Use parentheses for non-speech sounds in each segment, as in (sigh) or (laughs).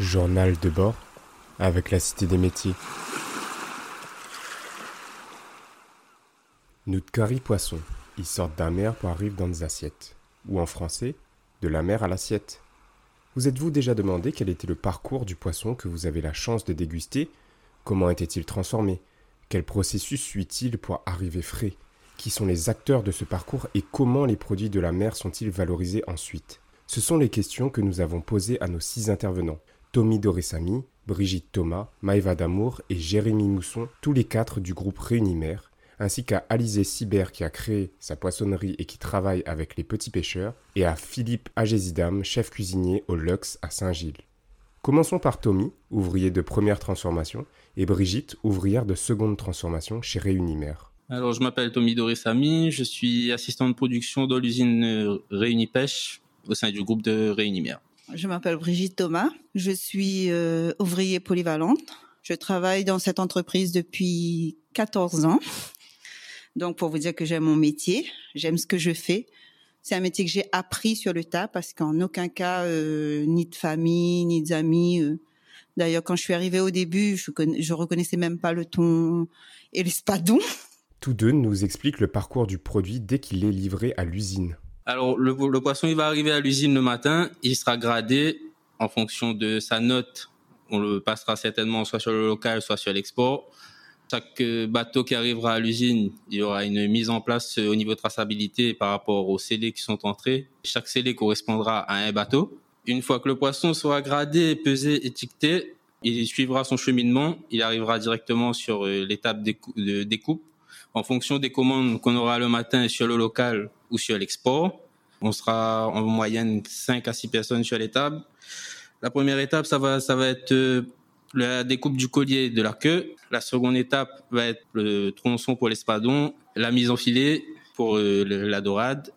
Journal de bord avec la Cité des métiers. Notre curry poisson, ils sortent d'un mer pour arriver dans des assiettes. Ou en français, de la mer à l'assiette. Vous êtes-vous déjà demandé quel était le parcours du poisson que vous avez la chance de déguster? Comment était-il transformé? Quel processus suit-il pour arriver frais? Qui sont les acteurs de ce parcours et comment les produits de la mer sont-ils valorisés ensuite? Ce sont les questions que nous avons posées à nos six intervenants. Tommy Doressami, Brigitte Thomas, Maëva Damour et Jérémy Mousson, tous les quatre du groupe Réunimer, ainsi qu'à Alizé Sibert qui a créé sa poissonnerie et qui travaille avec les petits pêcheurs, et à Philippe Agésidam, chef cuisinier au Lux à Saint-Gilles. Commençons par Tommy, ouvrier de première transformation, et Brigitte, ouvrière de seconde transformation chez Réunimer. Alors, je m'appelle Tommy Doressami, je suis assistant de production dans l'usine Réunipêche au sein du groupe de Réunimer. Je m'appelle Brigitte Thomas. Je suis euh, ouvrier polyvalente. Je travaille dans cette entreprise depuis 14 ans. Donc, pour vous dire que j'aime mon métier, j'aime ce que je fais. C'est un métier que j'ai appris sur le tas parce qu'en aucun cas, euh, ni de famille, ni d'amis. Euh. D'ailleurs, quand je suis arrivée au début, je, je reconnaissais même pas le ton et l'espadon. Tous deux nous expliquent le parcours du produit dès qu'il est livré à l'usine. Alors, le, poisson, il va arriver à l'usine le matin, il sera gradé en fonction de sa note. On le passera certainement soit sur le local, soit sur l'export. Chaque euh, bateau qui arrivera à l'usine, il y aura une mise en place euh, au niveau de traçabilité par rapport aux scellés qui sont entrés. Chaque scellé correspondra à un bateau. Une fois que le poisson sera gradé, pesé, étiqueté, il suivra son cheminement. Il arrivera directement sur euh, l'étape de découpe en fonction des commandes qu'on aura le matin sur le local ou sur l'export. On sera en moyenne 5 à 6 personnes sur les tables. La première étape, ça va, ça va être euh, la découpe du collier de la queue. La seconde étape va être le tronçon pour l'espadon, la mise en filet pour euh, la dorade.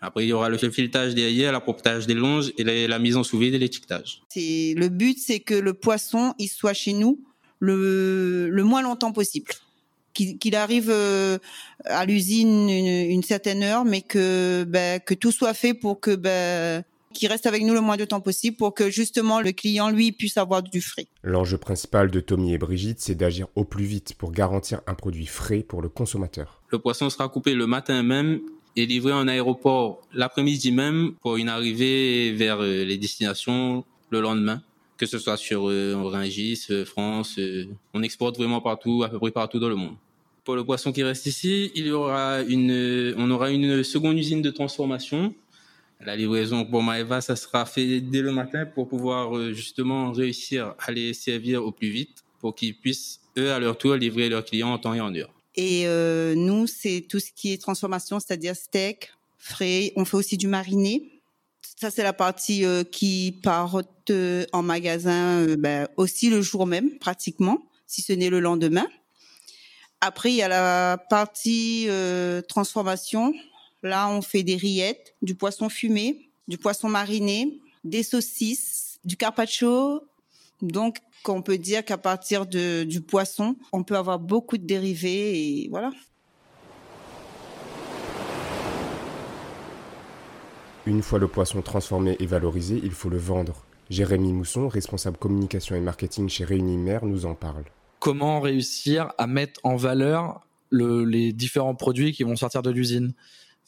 Après, il y aura le filetage derrière, l'appropriage des longes et la, mise en sous vide et l'étiquetage. Le but, c'est que le poisson, il soit chez nous le moins longtemps possible qu'il arrive euh, à l'usine une, certaine heure, mais que ben, que tout soit fait pour que ben, qu'il reste avec nous le moins de temps possible pour que justement le client lui puisse avoir du frais. L'enjeu principal de Tommy et Brigitte, c'est d'agir au plus vite pour garantir un produit frais pour le consommateur. Le poisson sera coupé le matin même et livré en aéroport l'après-midi même pour une arrivée vers euh, les destinations le lendemain que ce soit sur euh, Rungis, France, on exporte vraiment partout, à peu près partout dans le monde pour le poisson qui reste ici, il y aura une, on aura une seconde usine de transformation. La livraison pour Maeva, ça sera fait dès le matin pour pouvoir euh, justement réussir à les servir au plus vite pour qu'ils puissent, eux, à leur tour, livrer leurs clients en temps et en heure. Et euh, nous, c'est tout ce qui est transformation, c'est-à-dire steak, frais. On fait aussi du mariné. Ça, c'est la partie euh, qui part en magasin ben, aussi le jour même, pratiquement, si ce n'est le lendemain. Après, il y a la partie euh, transformation. Là, on fait des rillettes, du poisson fumé, du poisson mariné, des saucisses, du carpaccio. Donc, on peut dire qu'à partir de, du poisson, on peut avoir beaucoup de dérivés et voilà. Une fois le poisson transformé et valorisé, il faut le vendre. Jérémy Mousson, responsable communication et marketing chez Réunimer, nous en parle comment réussir à mettre en valeur les différents produits qui vont sortir de l'usine?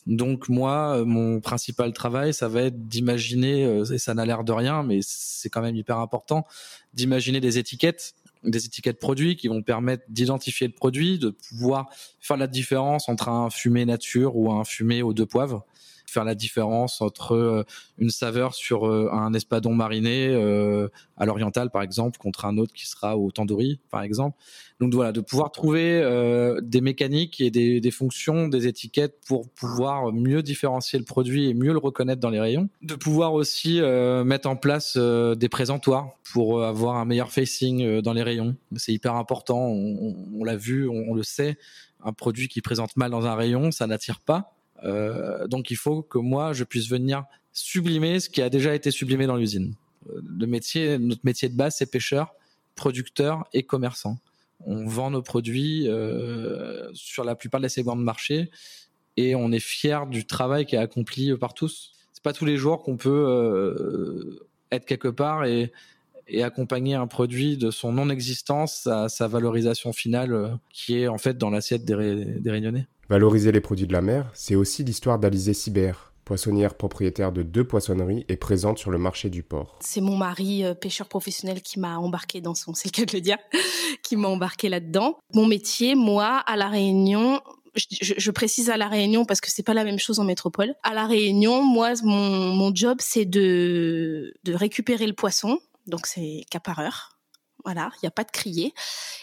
Donc moi, euh, mon principal travail, ça va être d'imaginer, euh, et ça n'a l'air de rien, mais c'est quand même hyper important, d'imaginer des étiquettes, des étiquettes produits qui vont permettre d'identifier le produit, de pouvoir faire la différence entre un fumé nature ou un fumé aux deux poivres faire la différence entre euh, une saveur sur euh, un espadon mariné euh, à l'oriental par exemple contre un autre qui sera au tandoori par exemple. Donc voilà, de pouvoir trouver des mécaniques et des, fonctions, des étiquettes pour pouvoir mieux différencier le produit et mieux le reconnaître dans les rayons. De pouvoir aussi mettre en place des présentoirs pour avoir un meilleur facing dans les rayons. C'est hyper important, on, l'a vu, on, le sait. Un produit qui présente mal dans un rayon, ça n'attire pas. Euh, donc il faut que moi je puisse venir sublimer ce qui a déjà été sublimé dans l'usine. Euh, notre métier de base, c'est pêcheur, producteur et commerçant. On vend nos produits euh, sur la plupart des segments de marché et on est fier du travail qui est accompli par tous. C'est pas tous les jours qu'on peut être quelque part et, accompagner un produit de son non-existence à sa valorisation finale qui est en fait dans l'assiette des, des Réunionnais. Valoriser les produits de la mer, c'est aussi l'histoire d'Alizé Sibert, poissonnière propriétaire de deux poissonneries et présente sur le marché du port. C'est mon mari, euh, pêcheur professionnel, qui m'a embarqué dans son, c'est le cas de le dire, (laughs) qui m'a embarqué là-dedans. Mon métier, moi, à La Réunion, je, je, précise à la Réunion parce que c'est pas la même chose en métropole. À la Réunion, moi, mon, mon job, c'est de, de récupérer le poisson, donc c'est cas par heure. Voilà, il n'y a pas de crier.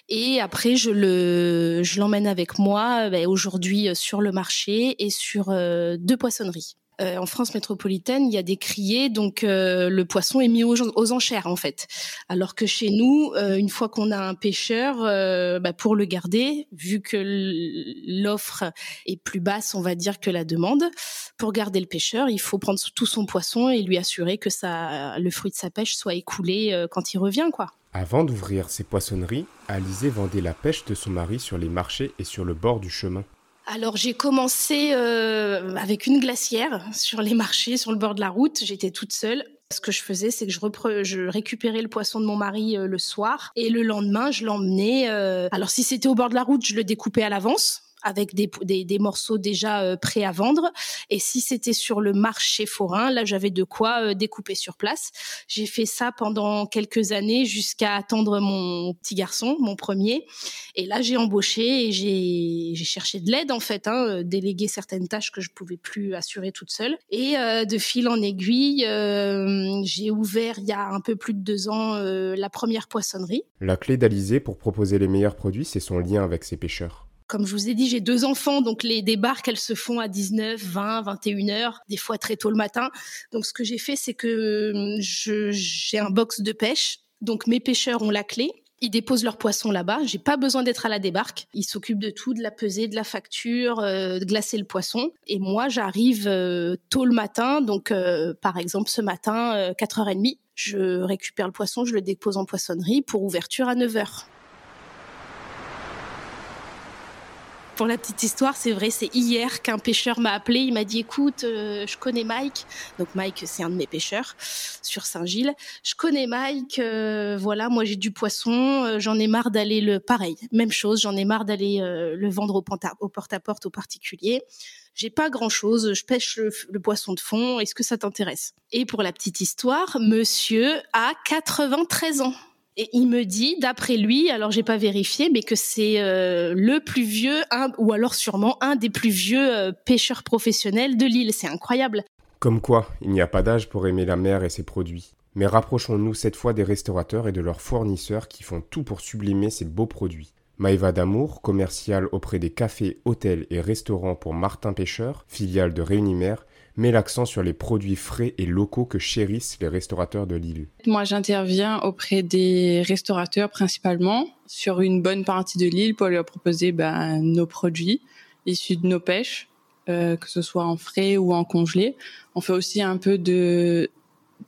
Et après, je le, je l'emmène avec moi ben, aujourd'hui sur le marché et sur euh, deux poissonneries. Euh, en France métropolitaine, il y a des criers, donc euh, le poisson est mis aux, enchères en fait. Alors que chez nous, euh, une fois qu'on a un pêcheur, bah, pour le garder, vu que l'offre est plus basse, on va dire que la demande, pour garder le pêcheur, il faut prendre tout son poisson et lui assurer que ça, le fruit de sa pêche soit écoulé quand il revient, quoi. Avant d'ouvrir ses poissonneries, Alizé vendait la pêche de son mari sur les marchés et sur le bord du chemin. Alors j'ai commencé euh, avec une glacière sur les marchés, sur le bord de la route. J'étais toute seule. Ce que je faisais, c'est que je, je, récupérais le poisson de mon mari euh, le soir et le lendemain, je l'emmenais. Euh, alors si c'était au bord de la route, je le découpais à l'avance avec des, morceaux déjà euh, prêts à vendre. Et si c'était sur le marché forain, là, j'avais de quoi euh, découper sur place. J'ai fait ça pendant quelques années jusqu'à attendre mon petit garçon, mon premier. Et là, j'ai embauché et j'ai cherché de l'aide, en fait, hein, euh, déléguer certaines tâches que je pouvais plus assurer toute seule. Et de fil en aiguille, j'ai ouvert il y a un peu plus de deux ans la première poissonnerie. La clé d'Alizé pour proposer les meilleurs produits, c'est son lien avec ses pêcheurs. Comme je vous ai dit, j'ai deux enfants, donc les débarques, elles se font à 19, 20, 21 heures, des fois très tôt le matin. Donc ce que j'ai fait, c'est que hum, j'ai un box de pêche. Donc mes pêcheurs ont la clé. Ils déposent leurs poissons là-bas. J'ai pas besoin d'être à la débarque. Ils s'occupent de tout, de la pesée, de la facture, euh, de glacer le poisson. Et moi, j'arrive euh, tôt le matin. Donc, euh, par exemple, ce matin, 4h30, je récupère le poisson, je le dépose en poissonnerie pour ouverture à 9h. Pour la petite histoire, c'est vrai, c'est hier qu'un pêcheur m'a appelé. Il m'a dit écoute, euh, je connais Mike. Donc Mike, c'est un de mes pêcheurs sur Saint-Gilles. Je connais Mike. Euh, voilà, moi j'ai du poisson. Euh, j'en ai marre d'aller le pareil, même chose. J'en ai marre d'aller le vendre au, porte-à-porte aux particuliers. J'ai pas grand chose. Je pêche le, le poisson de fond. Est-ce que ça t'intéresse? Et pour la petite histoire, Monsieur a 93 ans. Et il me dit, d'après lui, alors j'ai pas vérifié, mais que c'est euh, le plus vieux, ou alors sûrement un des plus vieux euh, pêcheurs professionnels de l'île. C'est incroyable. Comme quoi, il n'y a pas d'âge pour aimer la mer et ses produits. Mais rapprochons-nous cette fois des restaurateurs et de leurs fournisseurs qui font tout pour sublimer ces beaux produits. Maïva Damour, commerciale auprès des cafés, hôtels et restaurants pour Martin Pêcheur, filiale de Réunimer, met l'accent sur les produits frais et locaux que chérissent les restaurateurs de l'île. Moi, j'interviens auprès des restaurateurs principalement sur une bonne partie de l'île pour leur proposer ben, nos produits issus de nos pêches, euh, que ce soit en frais ou en congelé. On fait aussi un peu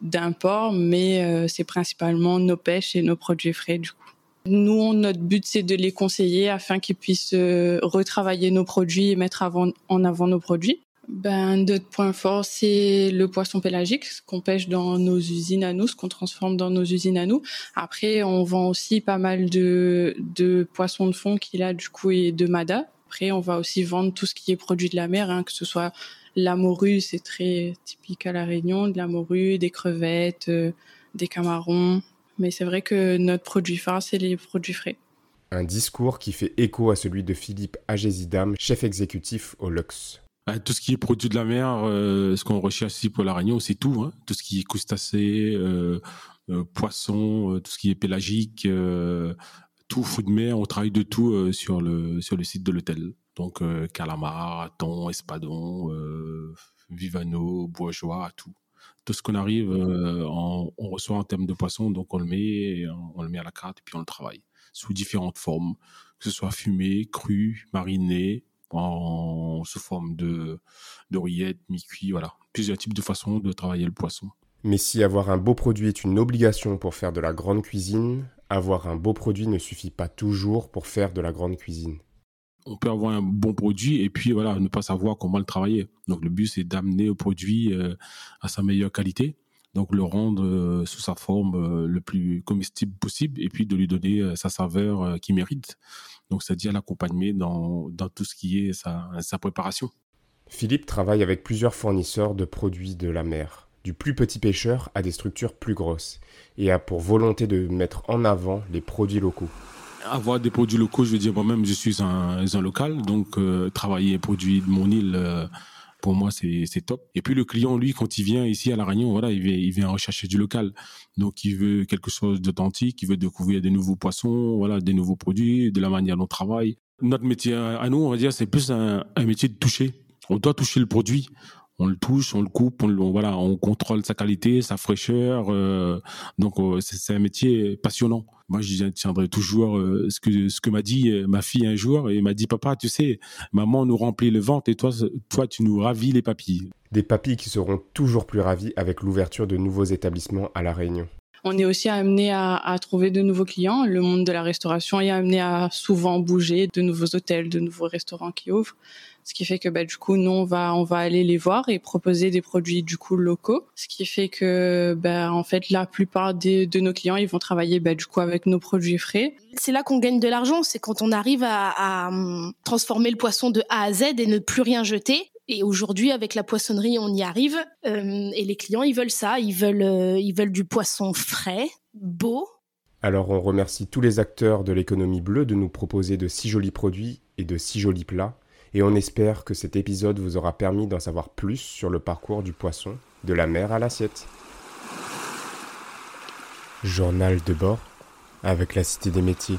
d'import, mais euh, c'est principalement nos pêches et nos produits frais du coup. Nous, notre but, c'est de les conseiller afin qu'ils puissent euh, retravailler nos produits et mettre en avant nos produits. Ben, d'autres points forts, c'est le poisson pélagique, ce qu'on pêche dans nos usines à nous, ce qu'on transforme dans nos usines à nous. Après, on vend aussi pas mal de, de poissons de fond qu'il a du coup et de mada. Après, on va aussi vendre tout ce qui est produit de la mer, hein, que ce soit la morue, c'est très typique à la Réunion, de la morue, des crevettes, euh, des camarons. Mais c'est vrai que notre produit phare, c'est les produits frais. Un discours qui fait écho à celui de Philippe Agésidam, chef exécutif au Lux. Bah, tout ce qui est produit de la mer, euh, ce qu'on recherche ici pour la Réunion, c'est tout. Hein. Tout ce qui est crustacés, euh, euh, poissons, tout ce qui est pélagique, tout fruit de mer, on travaille de tout sur le site de l'hôtel. Donc calamar, thon, espadon, vivano, bourgeois, tout. Tout ce qu'on arrive, on reçoit en termes de poisson, donc on le met, on le met à la carte et puis on le travaille sous différentes formes, que ce soit fumé, cru, mariné, en, sous forme de, de rillettes, mi-cuit, voilà. Plusieurs types de façons de travailler le poisson. Mais si avoir un beau produit est une obligation pour faire de la grande cuisine, avoir un beau produit ne suffit pas toujours pour faire de la grande cuisine. On peut avoir un bon produit et puis voilà, ne pas savoir comment le travailler. Donc le but c'est d'amener le produit euh, à sa meilleure qualité donc le rendre sous sa forme le plus comestible possible et puis de lui donner sa saveur qu'il mérite. Donc c'est-à-dire l'accompagner dans, dans tout ce qui est sa, sa préparation. Philippe travaille avec plusieurs fournisseurs de produits de la mer, du plus petit pêcheur à des structures plus grosses, et a pour volonté de mettre en avant les produits locaux. Avoir des produits locaux, je veux dire, moi-même, je suis un, un local, donc euh, travailler les produits de mon île, euh, pour moi, c'est top. Et puis le client, lui, quand il vient ici à La Réunion, voilà, il vient, il rechercher du local. Donc il veut quelque chose d'authentique, il veut découvrir des nouveaux poissons, voilà, des nouveaux produits, de la manière dont on travaille. Notre métier à nous, on va dire, c'est plus un métier de toucher. On doit toucher le produit on le touche, on le coupe, on, voilà, on contrôle sa qualité, sa fraîcheur. Euh, donc euh, c'est un métier passionnant. Moi, je tiendrai toujours euh, ce que ce que m'a dit ma fille un jour et m'a dit papa, tu sais, maman nous remplit le ventre et toi toi tu nous ravis les papilles. Des papilles qui seront toujours plus ravis avec l'ouverture de nouveaux établissements à la Réunion. On est aussi amené à, trouver de nouveaux clients. Le monde de la restauration est amené à souvent bouger, de nouveaux hôtels, de nouveaux restaurants qui ouvrent. Ce qui fait que bah, du coup nous on va aller les voir et proposer des produits du coup locaux. Ce qui fait que bah, en fait la plupart de nos clients ils vont travailler bah, du coup avec nos produits frais. C'est là qu'on gagne de l'argent. C'est quand on arrive à, à, hum, transformer le poisson de A à Z et ne plus rien jeter et aujourd'hui, avec la poissonnerie, on y arrive. Euh, et les clients, ils veulent ça. Ils veulent, euh, ils veulent du poisson frais, beau. Alors, on remercie tous les acteurs de l'économie bleue de nous proposer de si jolis produits et de si jolis plats et on espère que cet épisode vous aura permis d'en savoir plus sur le parcours du poisson, de la mer à l'assiette. Journal de bord avec la Cité des métiers.